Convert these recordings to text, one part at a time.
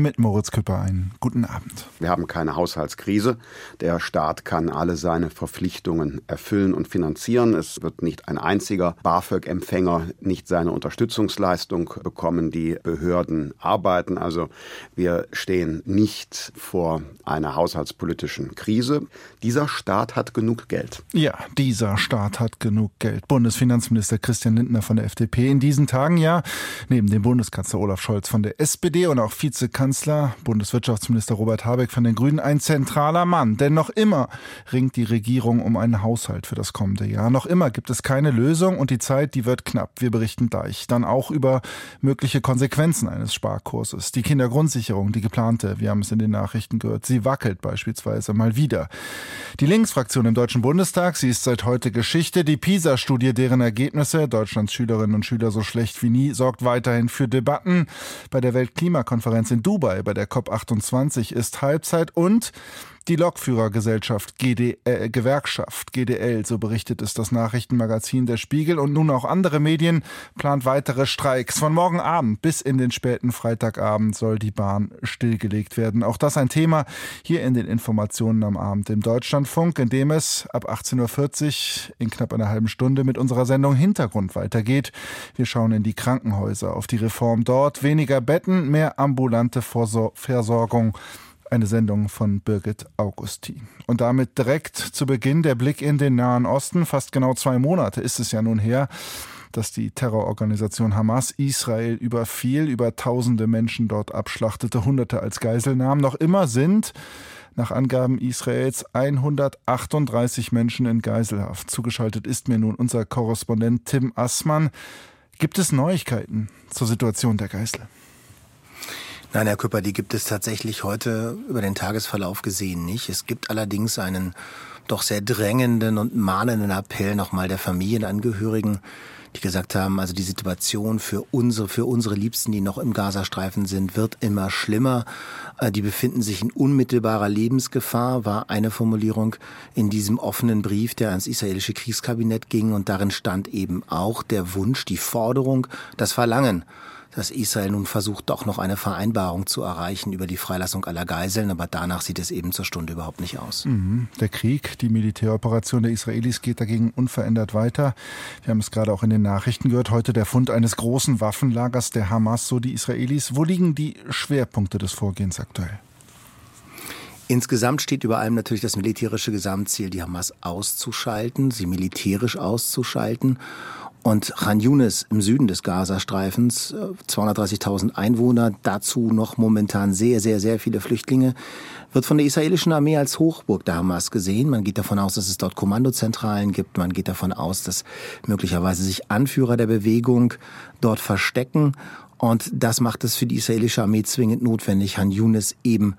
mit Moritz Küpper einen guten Abend. Wir haben keine Haushaltskrise. Der Staat kann alle seine Verpflichtungen erfüllen und finanzieren. Es wird nicht ein einziger BAföG-Empfänger nicht seine Unterstützungsleistung bekommen. Die Behörden arbeiten. Also wir stehen nicht vor einer haushaltspolitischen Krise. Dieser Staat hat genug Geld. Ja, dieser Staat hat genug Geld. Bundesfinanzminister Christian Lindner von der FDP in diesen Tagen ja, neben dem Bundeskanzler Olaf Scholz von der SPD und auch Vizekanzler Bundeskanzler, Bundeswirtschaftsminister Robert Habeck von den Grünen ein zentraler Mann. Denn noch immer ringt die Regierung um einen Haushalt für das kommende Jahr. Noch immer gibt es keine Lösung und die Zeit, die wird knapp. Wir berichten gleich. Dann auch über mögliche Konsequenzen eines Sparkurses. Die Kindergrundsicherung, die geplante, wir haben es in den Nachrichten gehört, sie wackelt beispielsweise mal wieder. Die Linksfraktion im Deutschen Bundestag, sie ist seit heute Geschichte. Die PISA-Studie, deren Ergebnisse Deutschlands Schülerinnen und Schüler so schlecht wie nie, sorgt weiterhin für Debatten. Bei der Weltklimakonferenz in Dubai Dubai bei der COP28 ist Halbzeit und die Lokführergesellschaft GD, äh, Gewerkschaft GDL, so berichtet es das Nachrichtenmagazin Der Spiegel und nun auch andere Medien, plant weitere Streiks. Von morgen Abend bis in den späten Freitagabend soll die Bahn stillgelegt werden. Auch das ein Thema hier in den Informationen am Abend im Deutschlandfunk, in dem es ab 18.40 Uhr in knapp einer halben Stunde mit unserer Sendung Hintergrund weitergeht. Wir schauen in die Krankenhäuser, auf die Reform dort, weniger Betten, mehr ambulante Versorgung eine Sendung von Birgit Augustin. Und damit direkt zu Beginn der Blick in den Nahen Osten. Fast genau zwei Monate ist es ja nun her, dass die Terrororganisation Hamas Israel überfiel, über tausende Menschen dort abschlachtete, hunderte als Geisel nahm. Noch immer sind nach Angaben Israels 138 Menschen in Geiselhaft. Zugeschaltet ist mir nun unser Korrespondent Tim Assmann. Gibt es Neuigkeiten zur Situation der Geisel? Nein, Herr Küpper, die gibt es tatsächlich heute über den Tagesverlauf gesehen nicht. Es gibt allerdings einen doch sehr drängenden und mahnenden Appell nochmal der Familienangehörigen, die gesagt haben, also die Situation für unsere, für unsere Liebsten, die noch im Gazastreifen sind, wird immer schlimmer. Äh, die befinden sich in unmittelbarer Lebensgefahr, war eine Formulierung in diesem offenen Brief, der ans israelische Kriegskabinett ging. Und darin stand eben auch der Wunsch, die Forderung, das Verlangen dass Israel nun versucht, doch noch eine Vereinbarung zu erreichen über die Freilassung aller Geiseln, aber danach sieht es eben zur Stunde überhaupt nicht aus. Mhm. Der Krieg, die Militäroperation der Israelis geht dagegen unverändert weiter. Wir haben es gerade auch in den Nachrichten gehört, heute der Fund eines großen Waffenlagers der Hamas, so die Israelis. Wo liegen die Schwerpunkte des Vorgehens aktuell? Insgesamt steht über allem natürlich das militärische Gesamtziel, die Hamas auszuschalten, sie militärisch auszuschalten und Khan Yunis im Süden des Gazastreifens, 230.000 äh, Einwohner, dazu noch momentan sehr, sehr, sehr viele Flüchtlinge, wird von der israelischen Armee als Hochburg der Hamas gesehen. Man geht davon aus, dass es dort Kommandozentralen gibt. Man geht davon aus, dass möglicherweise sich Anführer der Bewegung dort verstecken. Und das macht es für die israelische Armee zwingend notwendig, Han Yunis eben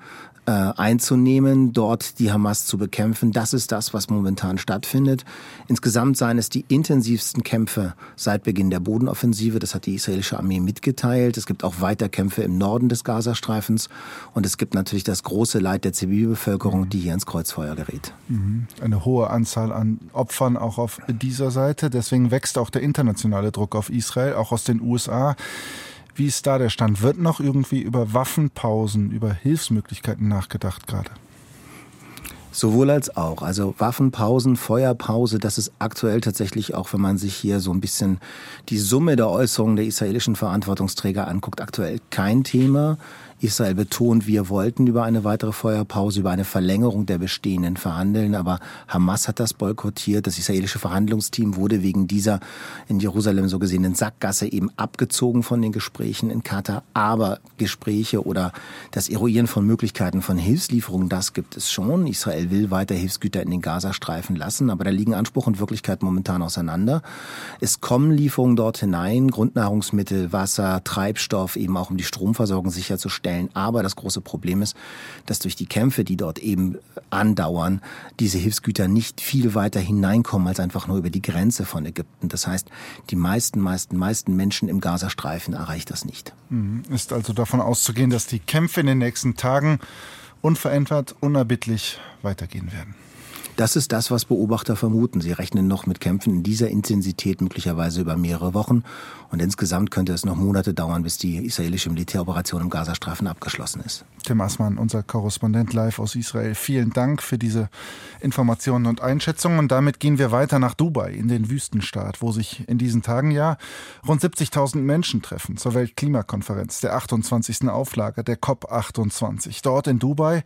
äh, einzunehmen, dort die Hamas zu bekämpfen. Das ist das, was momentan stattfindet. Insgesamt seien es die intensivsten Kämpfe seit Beginn der Bodenoffensive. Das hat die israelische Armee mitgeteilt. Es gibt auch weiter Kämpfe im Norden des Gazastreifens. Und es gibt natürlich das große Leid der Zivilbevölkerung, die hier ins Kreuzfeuer gerät. Mhm. Eine hohe Anzahl an Opfern auch auf dieser Seite. Deswegen wächst auch der internationale Druck auf Israel, auch aus den USA. Wie ist da der Stand? Wird noch irgendwie über Waffenpausen, über Hilfsmöglichkeiten nachgedacht gerade? Sowohl als auch. Also Waffenpausen, Feuerpause, das ist aktuell tatsächlich auch, wenn man sich hier so ein bisschen die Summe der Äußerungen der israelischen Verantwortungsträger anguckt, aktuell kein Thema. Israel betont, wir wollten über eine weitere Feuerpause, über eine Verlängerung der bestehenden verhandeln, aber Hamas hat das boykottiert. Das israelische Verhandlungsteam wurde wegen dieser in Jerusalem so gesehenen Sackgasse eben abgezogen von den Gesprächen in Katar. Aber Gespräche oder das Eruieren von Möglichkeiten von Hilfslieferungen, das gibt es schon. Israel will weiter Hilfsgüter in den Gazastreifen lassen, aber da liegen Anspruch und Wirklichkeit momentan auseinander. Es kommen Lieferungen dort hinein, Grundnahrungsmittel, Wasser, Treibstoff, eben auch um die Stromversorgung sicherzustellen stellen. Aber das große Problem ist, dass durch die Kämpfe, die dort eben andauern, diese Hilfsgüter nicht viel weiter hineinkommen als einfach nur über die Grenze von Ägypten. Das heißt, die meisten, meisten, meisten Menschen im Gazastreifen erreicht das nicht. Mhm. Ist also davon auszugehen, dass die Kämpfe in den nächsten Tagen unverändert, unerbittlich weitergehen werden. Das ist das, was Beobachter vermuten. Sie rechnen noch mit Kämpfen in dieser Intensität möglicherweise über mehrere Wochen. Und insgesamt könnte es noch Monate dauern, bis die israelische Militäroperation im Gazastreifen abgeschlossen ist. Tim Assmann, unser Korrespondent live aus Israel. Vielen Dank für diese Informationen und Einschätzungen. Und damit gehen wir weiter nach Dubai, in den Wüstenstaat, wo sich in diesen Tagen ja rund 70.000 Menschen treffen zur Weltklimakonferenz, der 28. Auflage der COP28. Dort in Dubai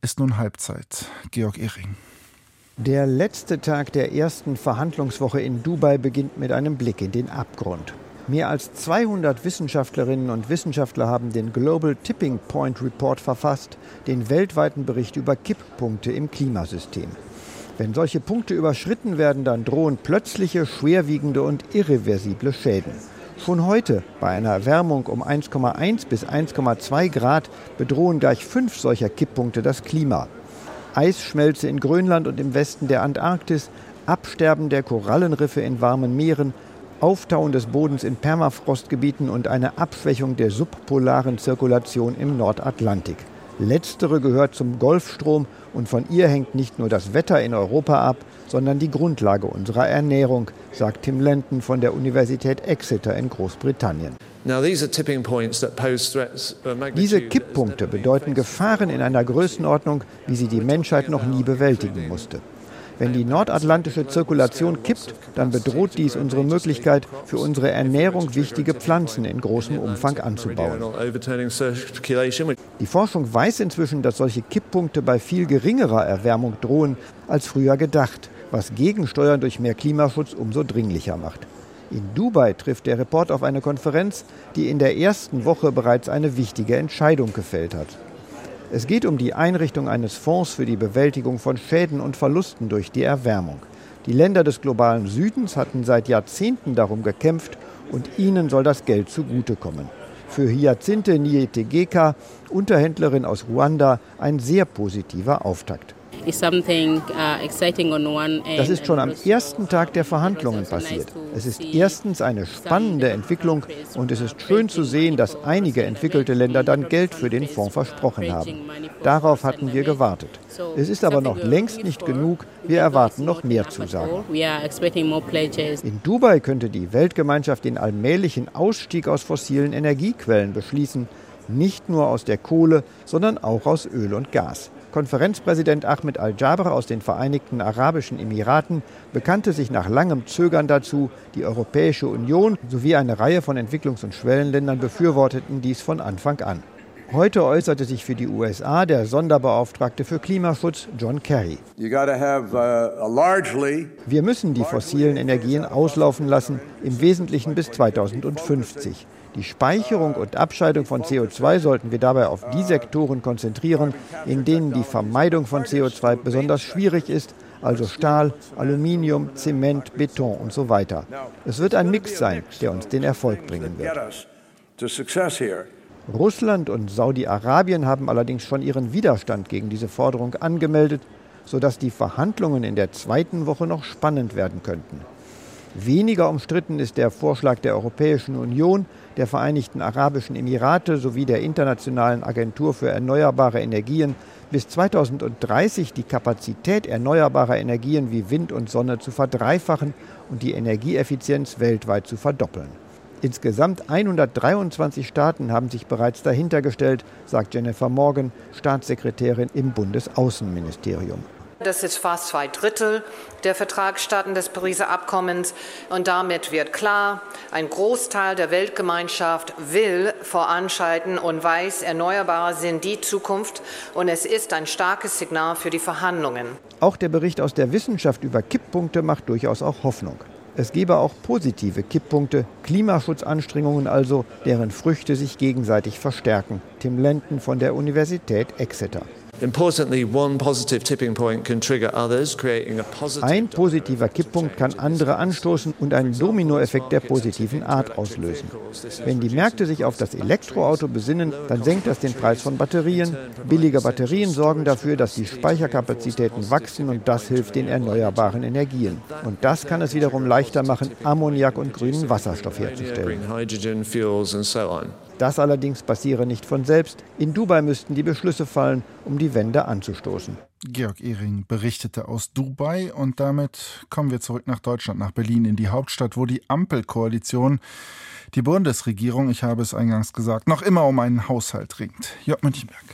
ist nun Halbzeit. Georg Ehring. Der letzte Tag der ersten Verhandlungswoche in Dubai beginnt mit einem Blick in den Abgrund. Mehr als 200 Wissenschaftlerinnen und Wissenschaftler haben den Global Tipping Point Report verfasst, den weltweiten Bericht über Kipppunkte im Klimasystem. Wenn solche Punkte überschritten werden, dann drohen plötzliche, schwerwiegende und irreversible Schäden. Schon heute, bei einer Erwärmung um 1,1 bis 1,2 Grad, bedrohen gleich fünf solcher Kipppunkte das Klima. Eisschmelze in Grönland und im Westen der Antarktis, Absterben der Korallenriffe in warmen Meeren, Auftauen des Bodens in Permafrostgebieten und eine Abschwächung der subpolaren Zirkulation im Nordatlantik. Letztere gehört zum Golfstrom und von ihr hängt nicht nur das Wetter in Europa ab, sondern die Grundlage unserer Ernährung, sagt Tim Lenton von der Universität Exeter in Großbritannien. Diese Kipppunkte bedeuten Gefahren in einer Größenordnung, wie sie die Menschheit noch nie bewältigen musste. Wenn die nordatlantische Zirkulation kippt, dann bedroht dies unsere Möglichkeit, für unsere Ernährung wichtige Pflanzen in großem Umfang anzubauen. Die Forschung weiß inzwischen, dass solche Kipppunkte bei viel geringerer Erwärmung drohen als früher gedacht, was Gegensteuern durch mehr Klimaschutz umso dringlicher macht. In Dubai trifft der Report auf eine Konferenz, die in der ersten Woche bereits eine wichtige Entscheidung gefällt hat. Es geht um die Einrichtung eines Fonds für die Bewältigung von Schäden und Verlusten durch die Erwärmung. Die Länder des globalen Südens hatten seit Jahrzehnten darum gekämpft und ihnen soll das Geld zugutekommen. Für Hyacinthe Nietegeka, Unterhändlerin aus Ruanda, ein sehr positiver Auftakt. Uh, das ist schon am ersten Tag der Verhandlungen passiert. Es ist erstens eine spannende Entwicklung und es ist schön zu sehen, dass einige entwickelte Länder dann Geld für den Fonds versprochen haben. Darauf hatten wir gewartet. Es ist aber noch längst nicht genug. Wir erwarten noch mehr Zusagen. In Dubai könnte die Weltgemeinschaft den allmählichen Ausstieg aus fossilen Energiequellen beschließen, nicht nur aus der Kohle, sondern auch aus Öl und Gas. Konferenzpräsident Ahmed Al-Jaber aus den Vereinigten Arabischen Emiraten bekannte sich nach langem Zögern dazu, die Europäische Union sowie eine Reihe von Entwicklungs- und Schwellenländern befürworteten dies von Anfang an. Heute äußerte sich für die USA der Sonderbeauftragte für Klimaschutz John Kerry. Uh, Wir müssen die fossilen Energien auslaufen lassen, im Wesentlichen bis 2050. Die Speicherung und Abscheidung von CO2 sollten wir dabei auf die Sektoren konzentrieren, in denen die Vermeidung von CO2 besonders schwierig ist, also Stahl, Aluminium, Zement, Beton und so weiter. Es wird ein Mix sein, der uns den Erfolg bringen wird. Russland und Saudi-Arabien haben allerdings schon ihren Widerstand gegen diese Forderung angemeldet, sodass die Verhandlungen in der zweiten Woche noch spannend werden könnten. Weniger umstritten ist der Vorschlag der Europäischen Union, der Vereinigten Arabischen Emirate sowie der Internationalen Agentur für erneuerbare Energien bis 2030 die Kapazität erneuerbarer Energien wie Wind und Sonne zu verdreifachen und die Energieeffizienz weltweit zu verdoppeln. Insgesamt 123 Staaten haben sich bereits dahinter gestellt, sagt Jennifer Morgan, Staatssekretärin im Bundesaußenministerium. Das ist fast zwei Drittel der Vertragsstaaten des Pariser Abkommens. Und damit wird klar, ein Großteil der Weltgemeinschaft will voranschreiten und weiß, Erneuerbare sind die Zukunft. Und es ist ein starkes Signal für die Verhandlungen. Auch der Bericht aus der Wissenschaft über Kipppunkte macht durchaus auch Hoffnung. Es gebe auch positive Kipppunkte, Klimaschutzanstrengungen also, deren Früchte sich gegenseitig verstärken. Tim Lenten von der Universität Exeter. Ein positiver Kipppunkt kann andere anstoßen und einen Dominoeffekt der positiven Art auslösen. Wenn die Märkte sich auf das Elektroauto besinnen, dann senkt das den Preis von Batterien. Billige Batterien sorgen dafür, dass die Speicherkapazitäten wachsen und das hilft den erneuerbaren Energien. Und das kann es wiederum leichter machen, Ammoniak und grünen Wasserstoff herzustellen. Das allerdings passiere nicht von selbst. In Dubai müssten die Beschlüsse fallen, um die Wende anzustoßen. Georg Ehring berichtete aus Dubai und damit kommen wir zurück nach Deutschland, nach Berlin, in die Hauptstadt, wo die Ampelkoalition die Bundesregierung, ich habe es eingangs gesagt, noch immer um einen Haushalt ringt. Jörg Münchenberg.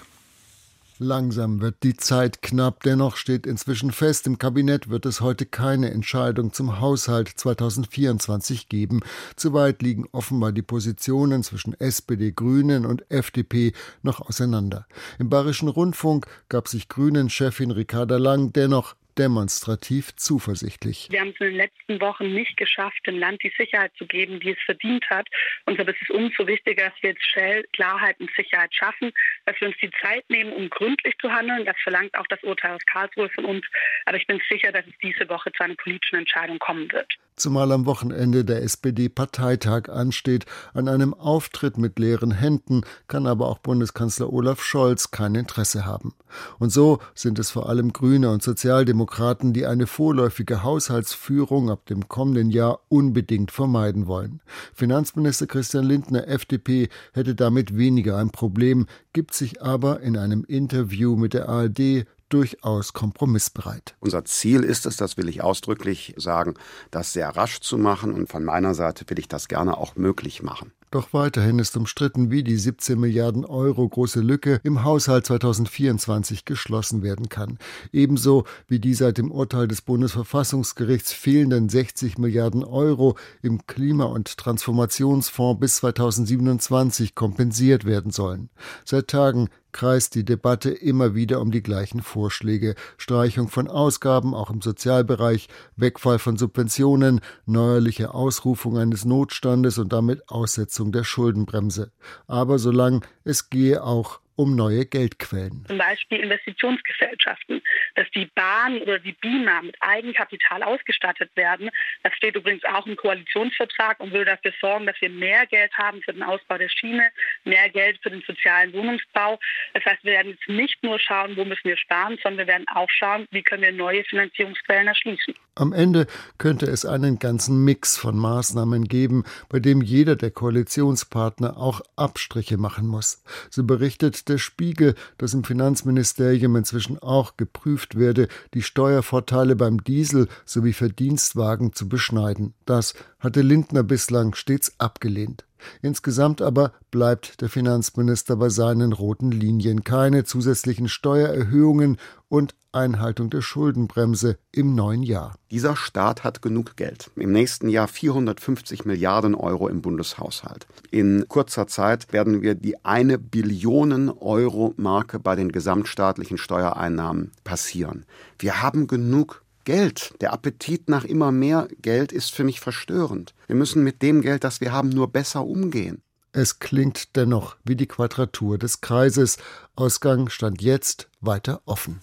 Langsam wird die Zeit knapp, dennoch steht inzwischen fest, im Kabinett wird es heute keine Entscheidung zum Haushalt 2024 geben. Zu weit liegen offenbar die Positionen zwischen SPD, Grünen und FDP noch auseinander. Im Bayerischen Rundfunk gab sich Grünen-Chefin Ricarda Lang dennoch demonstrativ zuversichtlich. Wir haben es in den letzten Wochen nicht geschafft, dem Land die Sicherheit zu geben, die es verdient hat. Und so ist es umso wichtiger, dass wir jetzt schnell Klarheit und Sicherheit schaffen, dass wir uns die Zeit nehmen, um gründlich zu handeln. Das verlangt auch das Urteil aus Karlsruhe von uns. Aber ich bin sicher, dass es diese Woche zu einer politischen Entscheidung kommen wird. Zumal am Wochenende der SPD-Parteitag ansteht. An einem Auftritt mit leeren Händen kann aber auch Bundeskanzler Olaf Scholz kein Interesse haben. Und so sind es vor allem Grüne und Sozialdemokraten, die eine vorläufige Haushaltsführung ab dem kommenden Jahr unbedingt vermeiden wollen. Finanzminister Christian Lindner, FDP, hätte damit weniger ein Problem, gibt sich aber in einem Interview mit der ARD durchaus kompromissbereit. Unser Ziel ist es, das will ich ausdrücklich sagen, das sehr rasch zu machen und von meiner Seite will ich das gerne auch möglich machen. Doch weiterhin ist umstritten, wie die 17 Milliarden Euro große Lücke im Haushalt 2024 geschlossen werden kann. Ebenso wie die seit dem Urteil des Bundesverfassungsgerichts fehlenden 60 Milliarden Euro im Klima- und Transformationsfonds bis 2027 kompensiert werden sollen. Seit Tagen kreist die Debatte immer wieder um die gleichen Vorschläge. Streichung von Ausgaben, auch im Sozialbereich, Wegfall von Subventionen, neuerliche Ausrufung eines Notstandes und damit Aussetzung der Schuldenbremse. Aber solange es gehe auch um neue Geldquellen. Zum Beispiel Investitionsgesellschaften, dass die Bahn oder die BIMA mit Eigenkapital ausgestattet werden. Das steht übrigens auch im Koalitionsvertrag und will dafür sorgen, dass wir mehr Geld haben für den Ausbau der Schiene, mehr Geld für den sozialen Wohnungsbau. Das heißt, wir werden jetzt nicht nur schauen, wo müssen wir sparen, sondern wir werden auch schauen, wie können wir neue Finanzierungsquellen erschließen. Am Ende könnte es einen ganzen Mix von Maßnahmen geben, bei dem jeder der Koalitionspartner auch Abstriche machen muss. So berichtet der Spiegel, dass im Finanzministerium inzwischen auch geprüft werde, die Steuervorteile beim Diesel sowie Verdienstwagen zu beschneiden. Das hatte Lindner bislang stets abgelehnt. Insgesamt aber bleibt der Finanzminister bei seinen roten Linien. Keine zusätzlichen Steuererhöhungen und Einhaltung der Schuldenbremse im neuen Jahr. Dieser Staat hat genug Geld. Im nächsten Jahr 450 Milliarden Euro im Bundeshaushalt. In kurzer Zeit werden wir die eine Billionen Euro Marke bei den gesamtstaatlichen Steuereinnahmen passieren. Wir haben genug Geld. Der Appetit nach immer mehr Geld ist für mich verstörend. Wir müssen mit dem Geld, das wir haben, nur besser umgehen. Es klingt dennoch wie die Quadratur des Kreises. Ausgang stand jetzt weiter offen.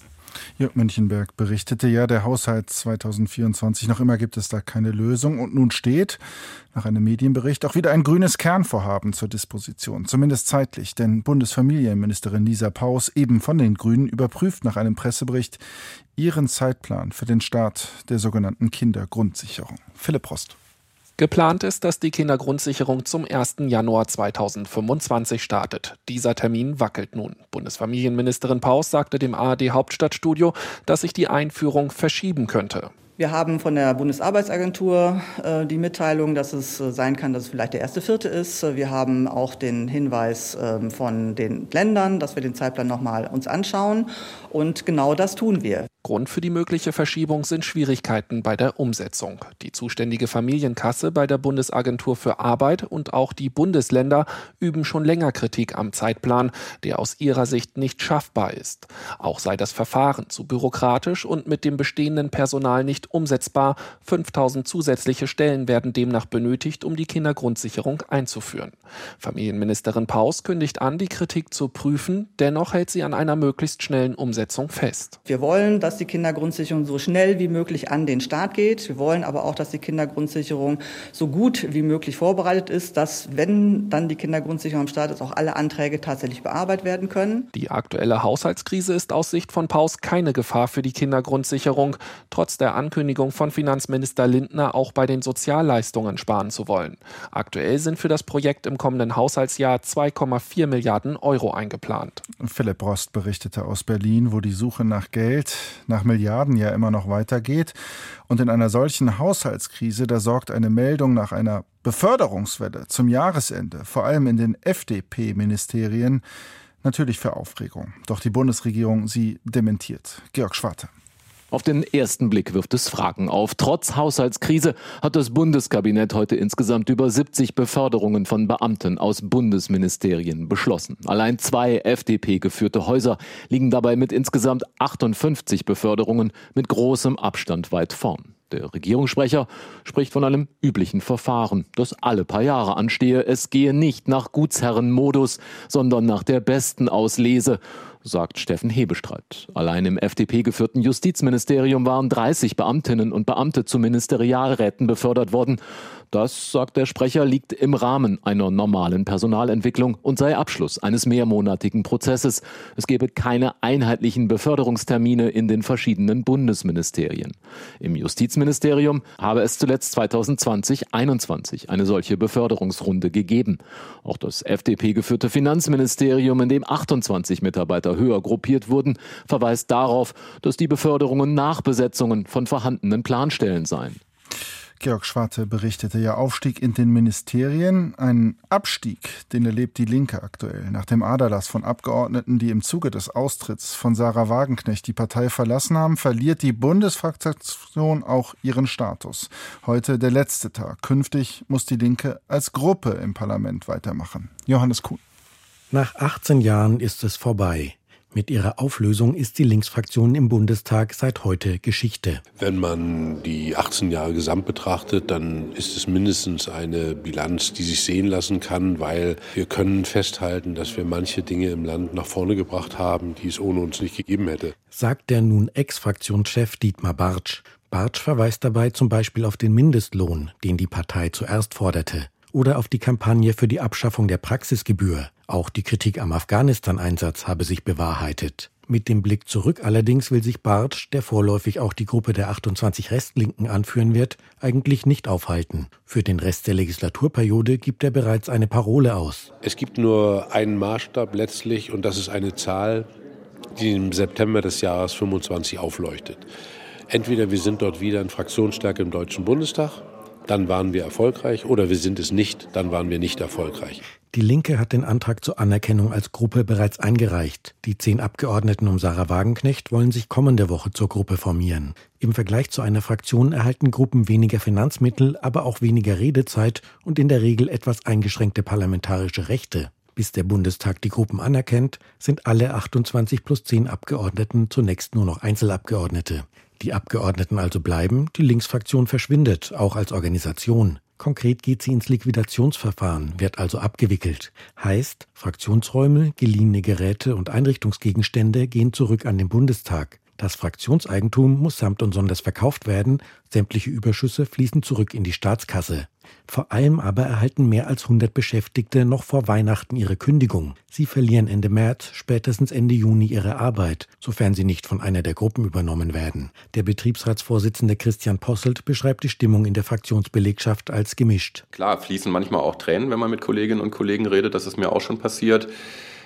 Jörg Münchenberg berichtete ja, der Haushalt 2024, noch immer gibt es da keine Lösung. Und nun steht, nach einem Medienbericht, auch wieder ein grünes Kernvorhaben zur Disposition, zumindest zeitlich. Denn Bundesfamilienministerin Lisa Paus, eben von den Grünen, überprüft nach einem Pressebericht ihren Zeitplan für den Start der sogenannten Kindergrundsicherung. Philipp Rost. Geplant ist, dass die Kindergrundsicherung zum 1. Januar 2025 startet. Dieser Termin wackelt nun. Bundesfamilienministerin Paus sagte dem ARD Hauptstadtstudio, dass sich die Einführung verschieben könnte. Wir haben von der Bundesarbeitsagentur äh, die Mitteilung, dass es äh, sein kann, dass es vielleicht der erste Vierte ist. Wir haben auch den Hinweis äh, von den Ländern, dass wir den Zeitplan nochmal uns anschauen. Und genau das tun wir. Grund für die mögliche Verschiebung sind Schwierigkeiten bei der Umsetzung. Die zuständige Familienkasse bei der Bundesagentur für Arbeit und auch die Bundesländer üben schon länger Kritik am Zeitplan, der aus ihrer Sicht nicht schaffbar ist. Auch sei das Verfahren zu bürokratisch und mit dem bestehenden Personal nicht umsetzbar. 5000 zusätzliche Stellen werden demnach benötigt, um die Kindergrundsicherung einzuführen. Familienministerin Paus kündigt an, die Kritik zu prüfen, dennoch hält sie an einer möglichst schnellen Umsetzung fest. Wir wollen, dass dass die Kindergrundsicherung so schnell wie möglich an den Start geht. Wir wollen aber auch, dass die Kindergrundsicherung so gut wie möglich vorbereitet ist, dass, wenn dann die Kindergrundsicherung am Start ist, auch alle Anträge tatsächlich bearbeitet werden können. Die aktuelle Haushaltskrise ist aus Sicht von Paus keine Gefahr für die Kindergrundsicherung, trotz der Ankündigung von Finanzminister Lindner, auch bei den Sozialleistungen sparen zu wollen. Aktuell sind für das Projekt im kommenden Haushaltsjahr 2,4 Milliarden Euro eingeplant. Philipp Rost berichtete aus Berlin, wo die Suche nach Geld, nach Milliarden ja immer noch weitergeht. Und in einer solchen Haushaltskrise, da sorgt eine Meldung nach einer Beförderungswelle zum Jahresende, vor allem in den FDP-Ministerien, natürlich für Aufregung. Doch die Bundesregierung sie dementiert. Georg Schwarte. Auf den ersten Blick wirft es Fragen auf. Trotz Haushaltskrise hat das Bundeskabinett heute insgesamt über 70 Beförderungen von Beamten aus Bundesministerien beschlossen. Allein zwei FDP-geführte Häuser liegen dabei mit insgesamt 58 Beförderungen mit großem Abstand weit vorn. Der Regierungssprecher spricht von einem üblichen Verfahren, das alle paar Jahre anstehe. Es gehe nicht nach Gutsherrenmodus, sondern nach der besten Auslese sagt Steffen Hebestreit. Allein im FDP-geführten Justizministerium waren 30 Beamtinnen und Beamte zu Ministerialräten befördert worden. Das, sagt der Sprecher, liegt im Rahmen einer normalen Personalentwicklung und sei Abschluss eines mehrmonatigen Prozesses. Es gebe keine einheitlichen Beförderungstermine in den verschiedenen Bundesministerien. Im Justizministerium habe es zuletzt 2020-21 eine solche Beförderungsrunde gegeben. Auch das FDP-geführte Finanzministerium, in dem 28 Mitarbeiter höher gruppiert wurden, verweist darauf, dass die Beförderungen Nachbesetzungen von vorhandenen Planstellen seien. Georg Schwarte berichtete ja Aufstieg in den Ministerien, ein Abstieg, den erlebt die Linke aktuell. Nach dem Aderlass von Abgeordneten, die im Zuge des Austritts von Sarah Wagenknecht die Partei verlassen haben, verliert die Bundesfraktion auch ihren Status. Heute der letzte Tag. Künftig muss die Linke als Gruppe im Parlament weitermachen. Johannes Kuhn. Nach 18 Jahren ist es vorbei. Mit ihrer Auflösung ist die Linksfraktion im Bundestag seit heute Geschichte. Wenn man die 18 Jahre gesamt betrachtet, dann ist es mindestens eine Bilanz, die sich sehen lassen kann, weil wir können festhalten, dass wir manche Dinge im Land nach vorne gebracht haben, die es ohne uns nicht gegeben hätte. Sagt der nun Ex-Fraktionschef Dietmar Bartsch. Bartsch verweist dabei zum Beispiel auf den Mindestlohn, den die Partei zuerst forderte oder auf die Kampagne für die Abschaffung der Praxisgebühr. Auch die Kritik am Afghanistan-Einsatz habe sich bewahrheitet. Mit dem Blick zurück allerdings will sich Bartsch, der vorläufig auch die Gruppe der 28 Restlinken anführen wird, eigentlich nicht aufhalten. Für den Rest der Legislaturperiode gibt er bereits eine Parole aus. Es gibt nur einen Maßstab letztlich und das ist eine Zahl, die im September des Jahres 25 aufleuchtet. Entweder wir sind dort wieder in Fraktionsstärke im Deutschen Bundestag dann waren wir erfolgreich oder wir sind es nicht, dann waren wir nicht erfolgreich. Die Linke hat den Antrag zur Anerkennung als Gruppe bereits eingereicht. Die zehn Abgeordneten um Sarah Wagenknecht wollen sich kommende Woche zur Gruppe formieren. Im Vergleich zu einer Fraktion erhalten Gruppen weniger Finanzmittel, aber auch weniger Redezeit und in der Regel etwas eingeschränkte parlamentarische Rechte. Bis der Bundestag die Gruppen anerkennt, sind alle 28 plus 10 Abgeordneten zunächst nur noch Einzelabgeordnete. Die Abgeordneten also bleiben, die Linksfraktion verschwindet, auch als Organisation. Konkret geht sie ins Liquidationsverfahren, wird also abgewickelt. Heißt, Fraktionsräume, geliehene Geräte und Einrichtungsgegenstände gehen zurück an den Bundestag. Das Fraktionseigentum muss samt und sonders verkauft werden, sämtliche Überschüsse fließen zurück in die Staatskasse. Vor allem aber erhalten mehr als 100 Beschäftigte noch vor Weihnachten ihre Kündigung. Sie verlieren Ende März, spätestens Ende Juni ihre Arbeit, sofern sie nicht von einer der Gruppen übernommen werden. Der Betriebsratsvorsitzende Christian Posselt beschreibt die Stimmung in der Fraktionsbelegschaft als gemischt. Klar, fließen manchmal auch Tränen, wenn man mit Kolleginnen und Kollegen redet. Das ist mir auch schon passiert.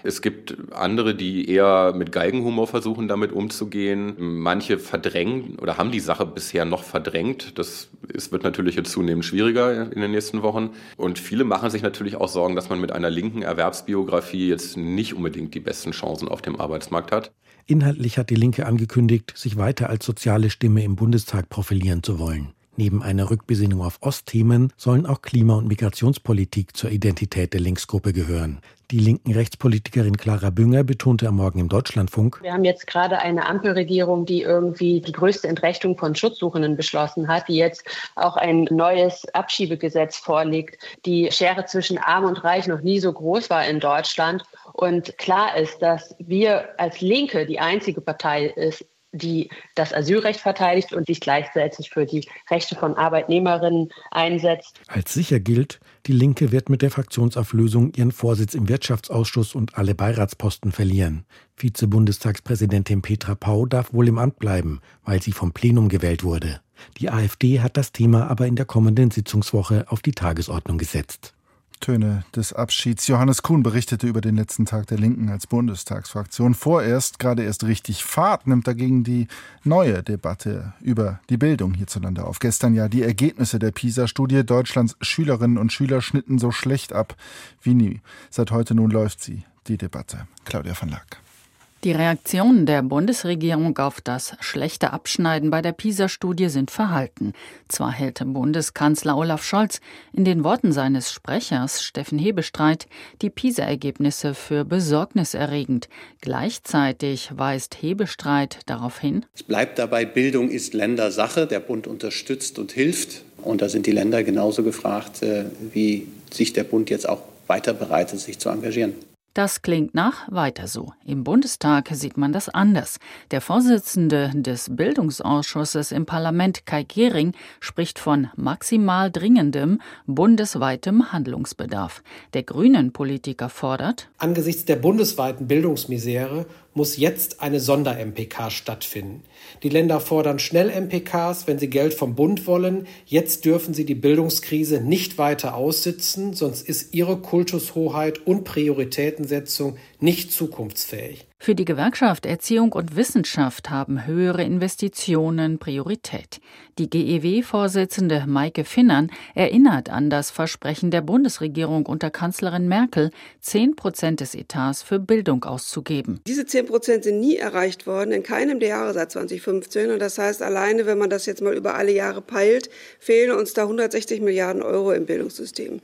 Es gibt andere, die eher mit Geigenhumor versuchen, damit umzugehen. Manche verdrängen oder haben die Sache bisher noch verdrängt. Das ist, wird natürlich jetzt zunehmend schwieriger in den nächsten Wochen. Und viele machen sich natürlich auch Sorgen, dass man mit einer linken Erwerbsbiografie jetzt nicht unbedingt die besten Chancen auf dem Arbeitsmarkt hat. Inhaltlich hat die Linke angekündigt, sich weiter als soziale Stimme im Bundestag profilieren zu wollen. Neben einer Rückbesinnung auf Ostthemen sollen auch Klima- und Migrationspolitik zur Identität der Linksgruppe gehören. Die linken Rechtspolitikerin Clara Bünger betonte am Morgen im Deutschlandfunk. Wir haben jetzt gerade eine Ampelregierung, die irgendwie die größte Entrechtung von Schutzsuchenden beschlossen hat, die jetzt auch ein neues Abschiebegesetz vorlegt. Die Schere zwischen Arm und Reich noch nie so groß war in Deutschland. Und klar ist, dass wir als Linke die einzige Partei ist, die das Asylrecht verteidigt und sich gleichzeitig für die Rechte von Arbeitnehmerinnen einsetzt. Als sicher gilt, die Linke wird mit der Fraktionsauflösung ihren Vorsitz im Wirtschaftsausschuss und alle Beiratsposten verlieren. Vize-Bundestagspräsidentin Petra Pau darf wohl im Amt bleiben, weil sie vom Plenum gewählt wurde. Die AfD hat das Thema aber in der kommenden Sitzungswoche auf die Tagesordnung gesetzt. Töne des Abschieds. Johannes Kuhn berichtete über den letzten Tag der Linken als Bundestagsfraktion. Vorerst, gerade erst richtig Fahrt, nimmt dagegen die neue Debatte über die Bildung hierzulande auf. Gestern ja die Ergebnisse der PISA-Studie. Deutschlands Schülerinnen und Schüler schnitten so schlecht ab wie nie. Seit heute nun läuft sie, die Debatte. Claudia van Lack. Die Reaktionen der Bundesregierung auf das schlechte Abschneiden bei der PISA-Studie sind verhalten. Zwar hält Bundeskanzler Olaf Scholz in den Worten seines Sprechers Steffen Hebestreit die PISA-Ergebnisse für besorgniserregend. Gleichzeitig weist Hebestreit darauf hin, es bleibt dabei, Bildung ist Ländersache. Der Bund unterstützt und hilft. Und da sind die Länder genauso gefragt, äh, wie sich der Bund jetzt auch weiter bereit ist, sich zu engagieren. Das klingt nach weiter so. Im Bundestag sieht man das anders. Der Vorsitzende des Bildungsausschusses im Parlament, Kai Gehring, spricht von maximal dringendem bundesweitem Handlungsbedarf. Der Grünen Politiker fordert, angesichts der bundesweiten Bildungsmisere muss jetzt eine Sonder-MPK stattfinden. Die Länder fordern schnell MPKs, wenn sie Geld vom Bund wollen. Jetzt dürfen sie die Bildungskrise nicht weiter aussitzen, sonst ist ihre Kultushoheit und Prioritätensetzung nicht zukunftsfähig. Für die Gewerkschaft Erziehung und Wissenschaft haben höhere Investitionen Priorität. Die GEW-Vorsitzende Maike Finnern erinnert an das Versprechen der Bundesregierung unter Kanzlerin Merkel, 10 Prozent des Etats für Bildung auszugeben. Diese 10 Prozent sind nie erreicht worden, in keinem der Jahre seit 2015. Und das heißt, alleine, wenn man das jetzt mal über alle Jahre peilt, fehlen uns da 160 Milliarden Euro im Bildungssystem.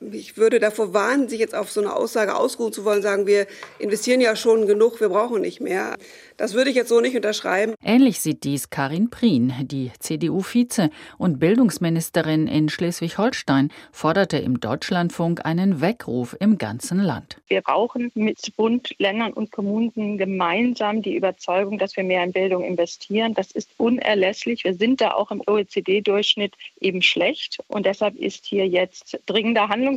Ich würde davor warnen, sich jetzt auf so eine Aussage ausruhen zu wollen, sagen wir investieren ja schon genug, wir brauchen nicht mehr. Das würde ich jetzt so nicht unterschreiben. Ähnlich sieht dies Karin Prien. Die CDU-Vize und Bildungsministerin in Schleswig-Holstein forderte im Deutschlandfunk einen Weckruf im ganzen Land. Wir brauchen mit Bund, Ländern und Kommunen gemeinsam die Überzeugung, dass wir mehr in Bildung investieren. Das ist unerlässlich. Wir sind da auch im OECD-Durchschnitt eben schlecht. Und deshalb ist hier jetzt dringender Handlungsbedarf.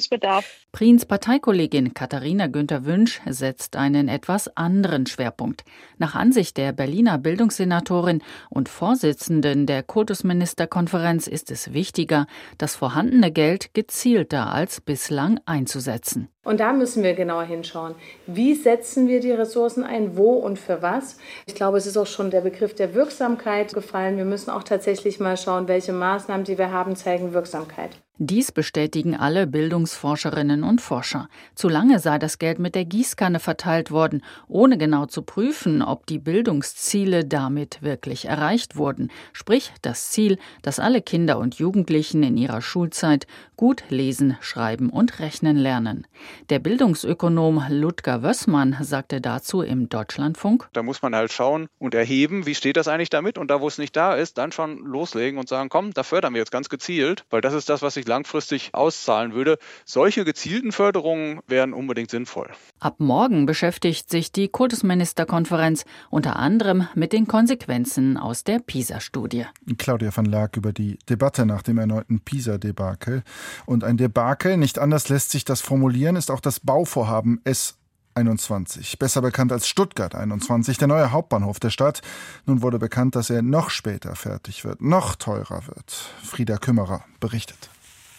Priens Parteikollegin Katharina Günther Wünsch setzt einen etwas anderen Schwerpunkt. Nach Ansicht der Berliner Bildungssenatorin und Vorsitzenden der Kultusministerkonferenz ist es wichtiger, das vorhandene Geld gezielter als bislang einzusetzen. Und da müssen wir genauer hinschauen. Wie setzen wir die Ressourcen ein? Wo und für was? Ich glaube, es ist auch schon der Begriff der Wirksamkeit gefallen. Wir müssen auch tatsächlich mal schauen, welche Maßnahmen, die wir haben, zeigen Wirksamkeit. Dies bestätigen alle Bildungsforscherinnen und Forscher. Zu lange sei das Geld mit der Gießkanne verteilt worden, ohne genau zu prüfen, ob die Bildungsziele damit wirklich erreicht wurden. Sprich, das Ziel, dass alle Kinder und Jugendlichen in ihrer Schulzeit gut lesen, schreiben und rechnen lernen. Der Bildungsökonom Ludger Wössmann sagte dazu im Deutschlandfunk: Da muss man halt schauen und erheben, wie steht das eigentlich damit? Und da, wo es nicht da ist, dann schon loslegen und sagen: Komm, da fördern wir jetzt ganz gezielt, weil das ist das, was sich langfristig auszahlen würde. Solche gezielten Förderungen wären unbedingt sinnvoll. Ab morgen beschäftigt sich die Kultusministerkonferenz unter anderem mit den Konsequenzen aus der PISA-Studie. Claudia van Laak über die Debatte nach dem erneuten PISA-Debakel. Und ein Debakel, nicht anders lässt sich das formulieren, ist auch das Bauvorhaben S 21, besser bekannt als Stuttgart 21, der neue Hauptbahnhof der Stadt. Nun wurde bekannt, dass er noch später fertig wird, noch teurer wird. Frieda Kümmerer berichtet.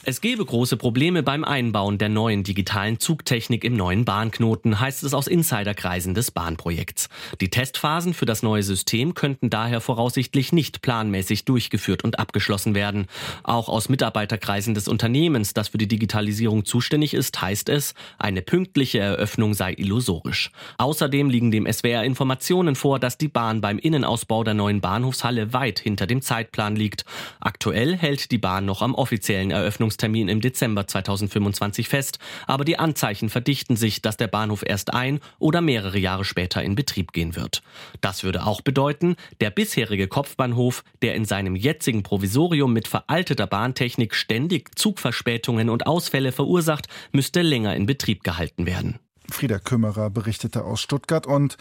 Es gebe große Probleme beim Einbauen der neuen digitalen Zugtechnik im neuen Bahnknoten, heißt es aus Insiderkreisen des Bahnprojekts. Die Testphasen für das neue System könnten daher voraussichtlich nicht planmäßig durchgeführt und abgeschlossen werden. Auch aus Mitarbeiterkreisen des Unternehmens, das für die Digitalisierung zuständig ist, heißt es, eine pünktliche Eröffnung sei illusorisch. Außerdem liegen dem SWR Informationen vor, dass die Bahn beim Innenausbau der neuen Bahnhofshalle weit hinter dem Zeitplan liegt. Aktuell hält die Bahn noch am offiziellen Eröffnungs Eröffnungstermin im Dezember 2025 fest, aber die Anzeichen verdichten sich, dass der Bahnhof erst ein oder mehrere Jahre später in Betrieb gehen wird. Das würde auch bedeuten, der bisherige Kopfbahnhof, der in seinem jetzigen Provisorium mit veralteter Bahntechnik ständig Zugverspätungen und Ausfälle verursacht, müsste länger in Betrieb gehalten werden. Frieda Kümmerer berichtete aus Stuttgart. Und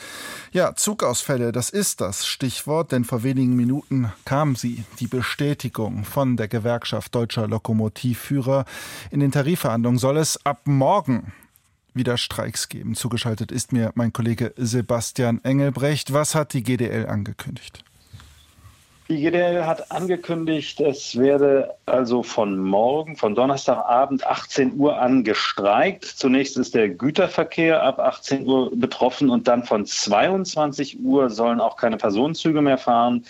ja, Zugausfälle, das ist das Stichwort, denn vor wenigen Minuten kam sie, die Bestätigung von der Gewerkschaft deutscher Lokomotivführer. In den Tarifverhandlungen soll es ab morgen wieder Streiks geben. Zugeschaltet ist mir mein Kollege Sebastian Engelbrecht. Was hat die GDL angekündigt? Die GDL hat angekündigt, es werde also von morgen, von Donnerstagabend 18 Uhr an gestreikt. Zunächst ist der Güterverkehr ab 18 Uhr betroffen und dann von 22 Uhr sollen auch keine Personenzüge mehr fahren.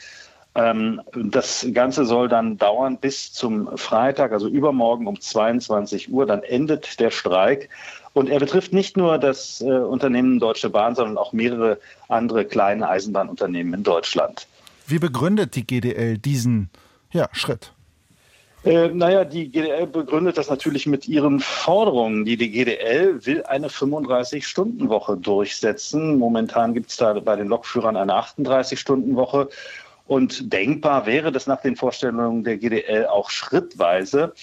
Ähm, das Ganze soll dann dauern bis zum Freitag, also übermorgen um 22 Uhr. Dann endet der Streik. Und er betrifft nicht nur das äh, Unternehmen Deutsche Bahn, sondern auch mehrere andere kleine Eisenbahnunternehmen in Deutschland. Wie begründet die GDL diesen ja, Schritt? Äh, naja, die GDL begründet das natürlich mit ihren Forderungen. Die, die GDL will eine 35-Stunden-Woche durchsetzen. Momentan gibt es da bei den Lokführern eine 38-Stunden-Woche. Und denkbar wäre das nach den Vorstellungen der GDL auch schrittweise.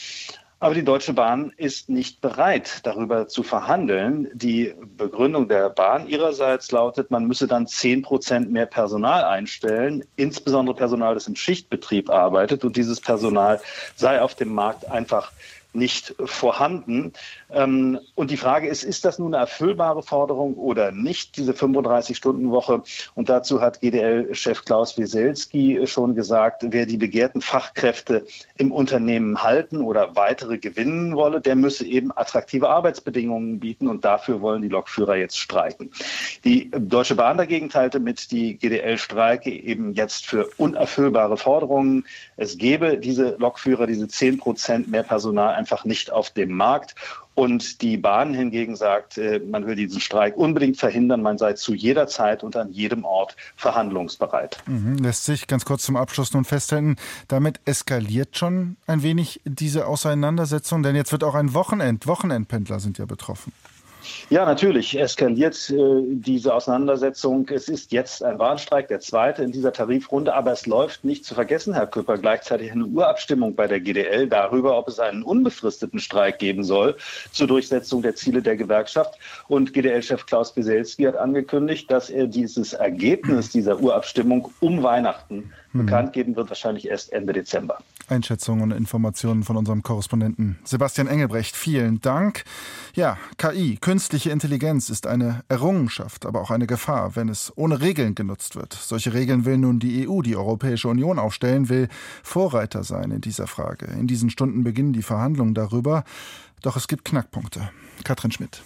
Aber die Deutsche Bahn ist nicht bereit, darüber zu verhandeln. Die Begründung der Bahn ihrerseits lautet, man müsse dann zehn Prozent mehr Personal einstellen, insbesondere Personal, das im Schichtbetrieb arbeitet. Und dieses Personal sei auf dem Markt einfach nicht vorhanden. Ähm, und die Frage ist, ist das nun eine erfüllbare Forderung oder nicht, diese 35-Stunden-Woche? Und dazu hat GDL-Chef Klaus Wieselski schon gesagt, wer die begehrten Fachkräfte im Unternehmen halten oder weitere gewinnen wolle, der müsse eben attraktive Arbeitsbedingungen bieten. Und dafür wollen die Lokführer jetzt streiken. Die Deutsche Bahn dagegen teilte mit, die GDL-Streike eben jetzt für unerfüllbare Forderungen. Es gebe diese Lokführer, diese 10 Prozent mehr Personal einfach nicht auf dem Markt. Und die Bahn hingegen sagt, äh, man will diesen Streik unbedingt verhindern. Man sei zu jeder Zeit und an jedem Ort verhandlungsbereit. Mhm, lässt sich ganz kurz zum Abschluss nun festhalten, damit eskaliert schon ein wenig diese Auseinandersetzung, denn jetzt wird auch ein Wochenend, Wochenendpendler sind ja betroffen. Ja, natürlich eskaliert äh, diese Auseinandersetzung. Es ist jetzt ein Warnstreik, der zweite in dieser Tarifrunde, aber es läuft nicht zu vergessen, Herr Küpper, gleichzeitig eine Urabstimmung bei der GDL darüber, ob es einen unbefristeten Streik geben soll zur Durchsetzung der Ziele der Gewerkschaft. Und GDL-Chef Klaus Wieselski hat angekündigt, dass er dieses Ergebnis dieser Urabstimmung um Weihnachten mhm. bekannt geben wird, wahrscheinlich erst Ende Dezember. Einschätzungen und Informationen von unserem Korrespondenten Sebastian Engelbrecht. Vielen Dank. Ja, KI, künstliche Intelligenz ist eine Errungenschaft, aber auch eine Gefahr, wenn es ohne Regeln genutzt wird. Solche Regeln will nun die EU, die Europäische Union aufstellen, will Vorreiter sein in dieser Frage. In diesen Stunden beginnen die Verhandlungen darüber. Doch es gibt Knackpunkte. Katrin Schmidt.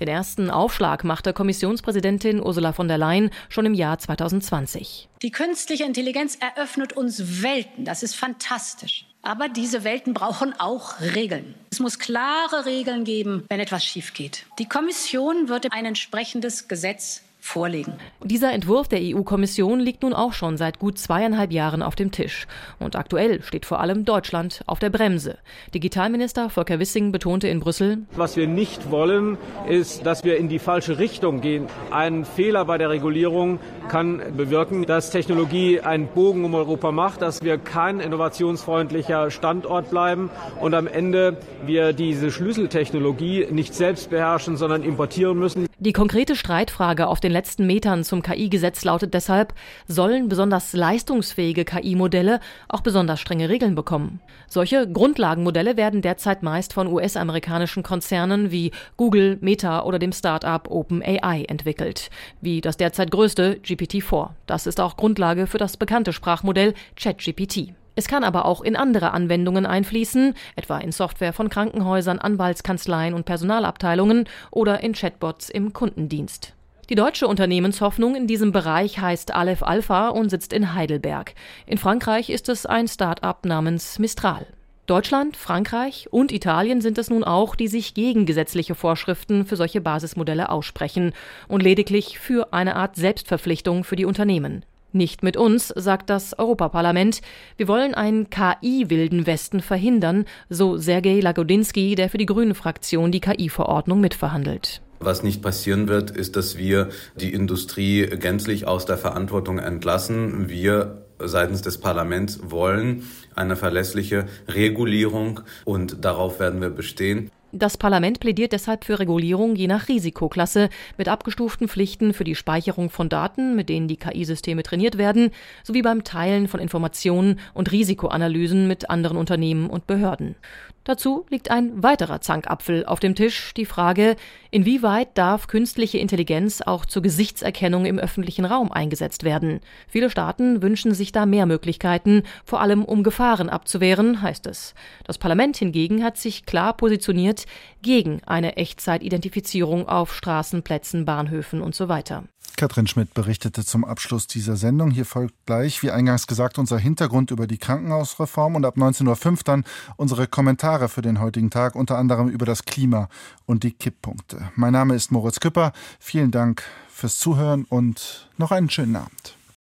Den ersten Aufschlag machte Kommissionspräsidentin Ursula von der Leyen schon im Jahr 2020. Die künstliche Intelligenz eröffnet uns Welten. Das ist fantastisch. Aber diese Welten brauchen auch Regeln. Es muss klare Regeln geben, wenn etwas schief geht. Die Kommission wird ein entsprechendes Gesetz vorlegen. Dieser Entwurf der EU-Kommission liegt nun auch schon seit gut zweieinhalb Jahren auf dem Tisch. Und aktuell steht vor allem Deutschland auf der Bremse. Digitalminister Volker Wissing betonte in Brüssel, Was wir nicht wollen, ist, dass wir in die falsche Richtung gehen. Ein Fehler bei der Regulierung kann bewirken, dass Technologie einen Bogen um Europa macht, dass wir kein innovationsfreundlicher Standort bleiben und am Ende wir diese Schlüsseltechnologie nicht selbst beherrschen, sondern importieren müssen. Die konkrete Streitfrage auf den letzten Metern zum KI-Gesetz lautet deshalb, sollen besonders leistungsfähige KI-Modelle auch besonders strenge Regeln bekommen? Solche Grundlagenmodelle werden derzeit meist von US-amerikanischen Konzernen wie Google, Meta oder dem Start-up OpenAI entwickelt, wie das derzeit größte GPT-4. Das ist auch Grundlage für das bekannte Sprachmodell ChatGPT. Es kann aber auch in andere Anwendungen einfließen, etwa in Software von Krankenhäusern, Anwaltskanzleien und Personalabteilungen oder in Chatbots im Kundendienst. Die deutsche Unternehmenshoffnung in diesem Bereich heißt Aleph Alpha und sitzt in Heidelberg. In Frankreich ist es ein Start-up namens Mistral. Deutschland, Frankreich und Italien sind es nun auch, die sich gegen gesetzliche Vorschriften für solche Basismodelle aussprechen und lediglich für eine Art Selbstverpflichtung für die Unternehmen. Nicht mit uns, sagt das Europaparlament. Wir wollen einen KI-wilden Westen verhindern, so Sergei Lagodinsky, der für die Grüne Fraktion die KI-Verordnung mitverhandelt. Was nicht passieren wird, ist, dass wir die Industrie gänzlich aus der Verantwortung entlassen. Wir seitens des Parlaments wollen eine verlässliche Regulierung und darauf werden wir bestehen. Das Parlament plädiert deshalb für Regulierung je nach Risikoklasse mit abgestuften Pflichten für die Speicherung von Daten, mit denen die KI-Systeme trainiert werden, sowie beim Teilen von Informationen und Risikoanalysen mit anderen Unternehmen und Behörden. Dazu liegt ein weiterer Zankapfel auf dem Tisch, die Frage, inwieweit darf künstliche Intelligenz auch zur Gesichtserkennung im öffentlichen Raum eingesetzt werden. Viele Staaten wünschen sich da mehr Möglichkeiten, vor allem um Gefahren abzuwehren, heißt es. Das Parlament hingegen hat sich klar positioniert gegen eine Echtzeitidentifizierung auf Straßen, Plätzen, Bahnhöfen und so weiter. Katrin Schmidt berichtete zum Abschluss dieser Sendung. Hier folgt gleich, wie eingangs gesagt, unser Hintergrund über die Krankenhausreform und ab 19.05 Uhr dann unsere Kommentare für den heutigen Tag, unter anderem über das Klima und die Kipppunkte. Mein Name ist Moritz Küpper. Vielen Dank fürs Zuhören und noch einen schönen Abend.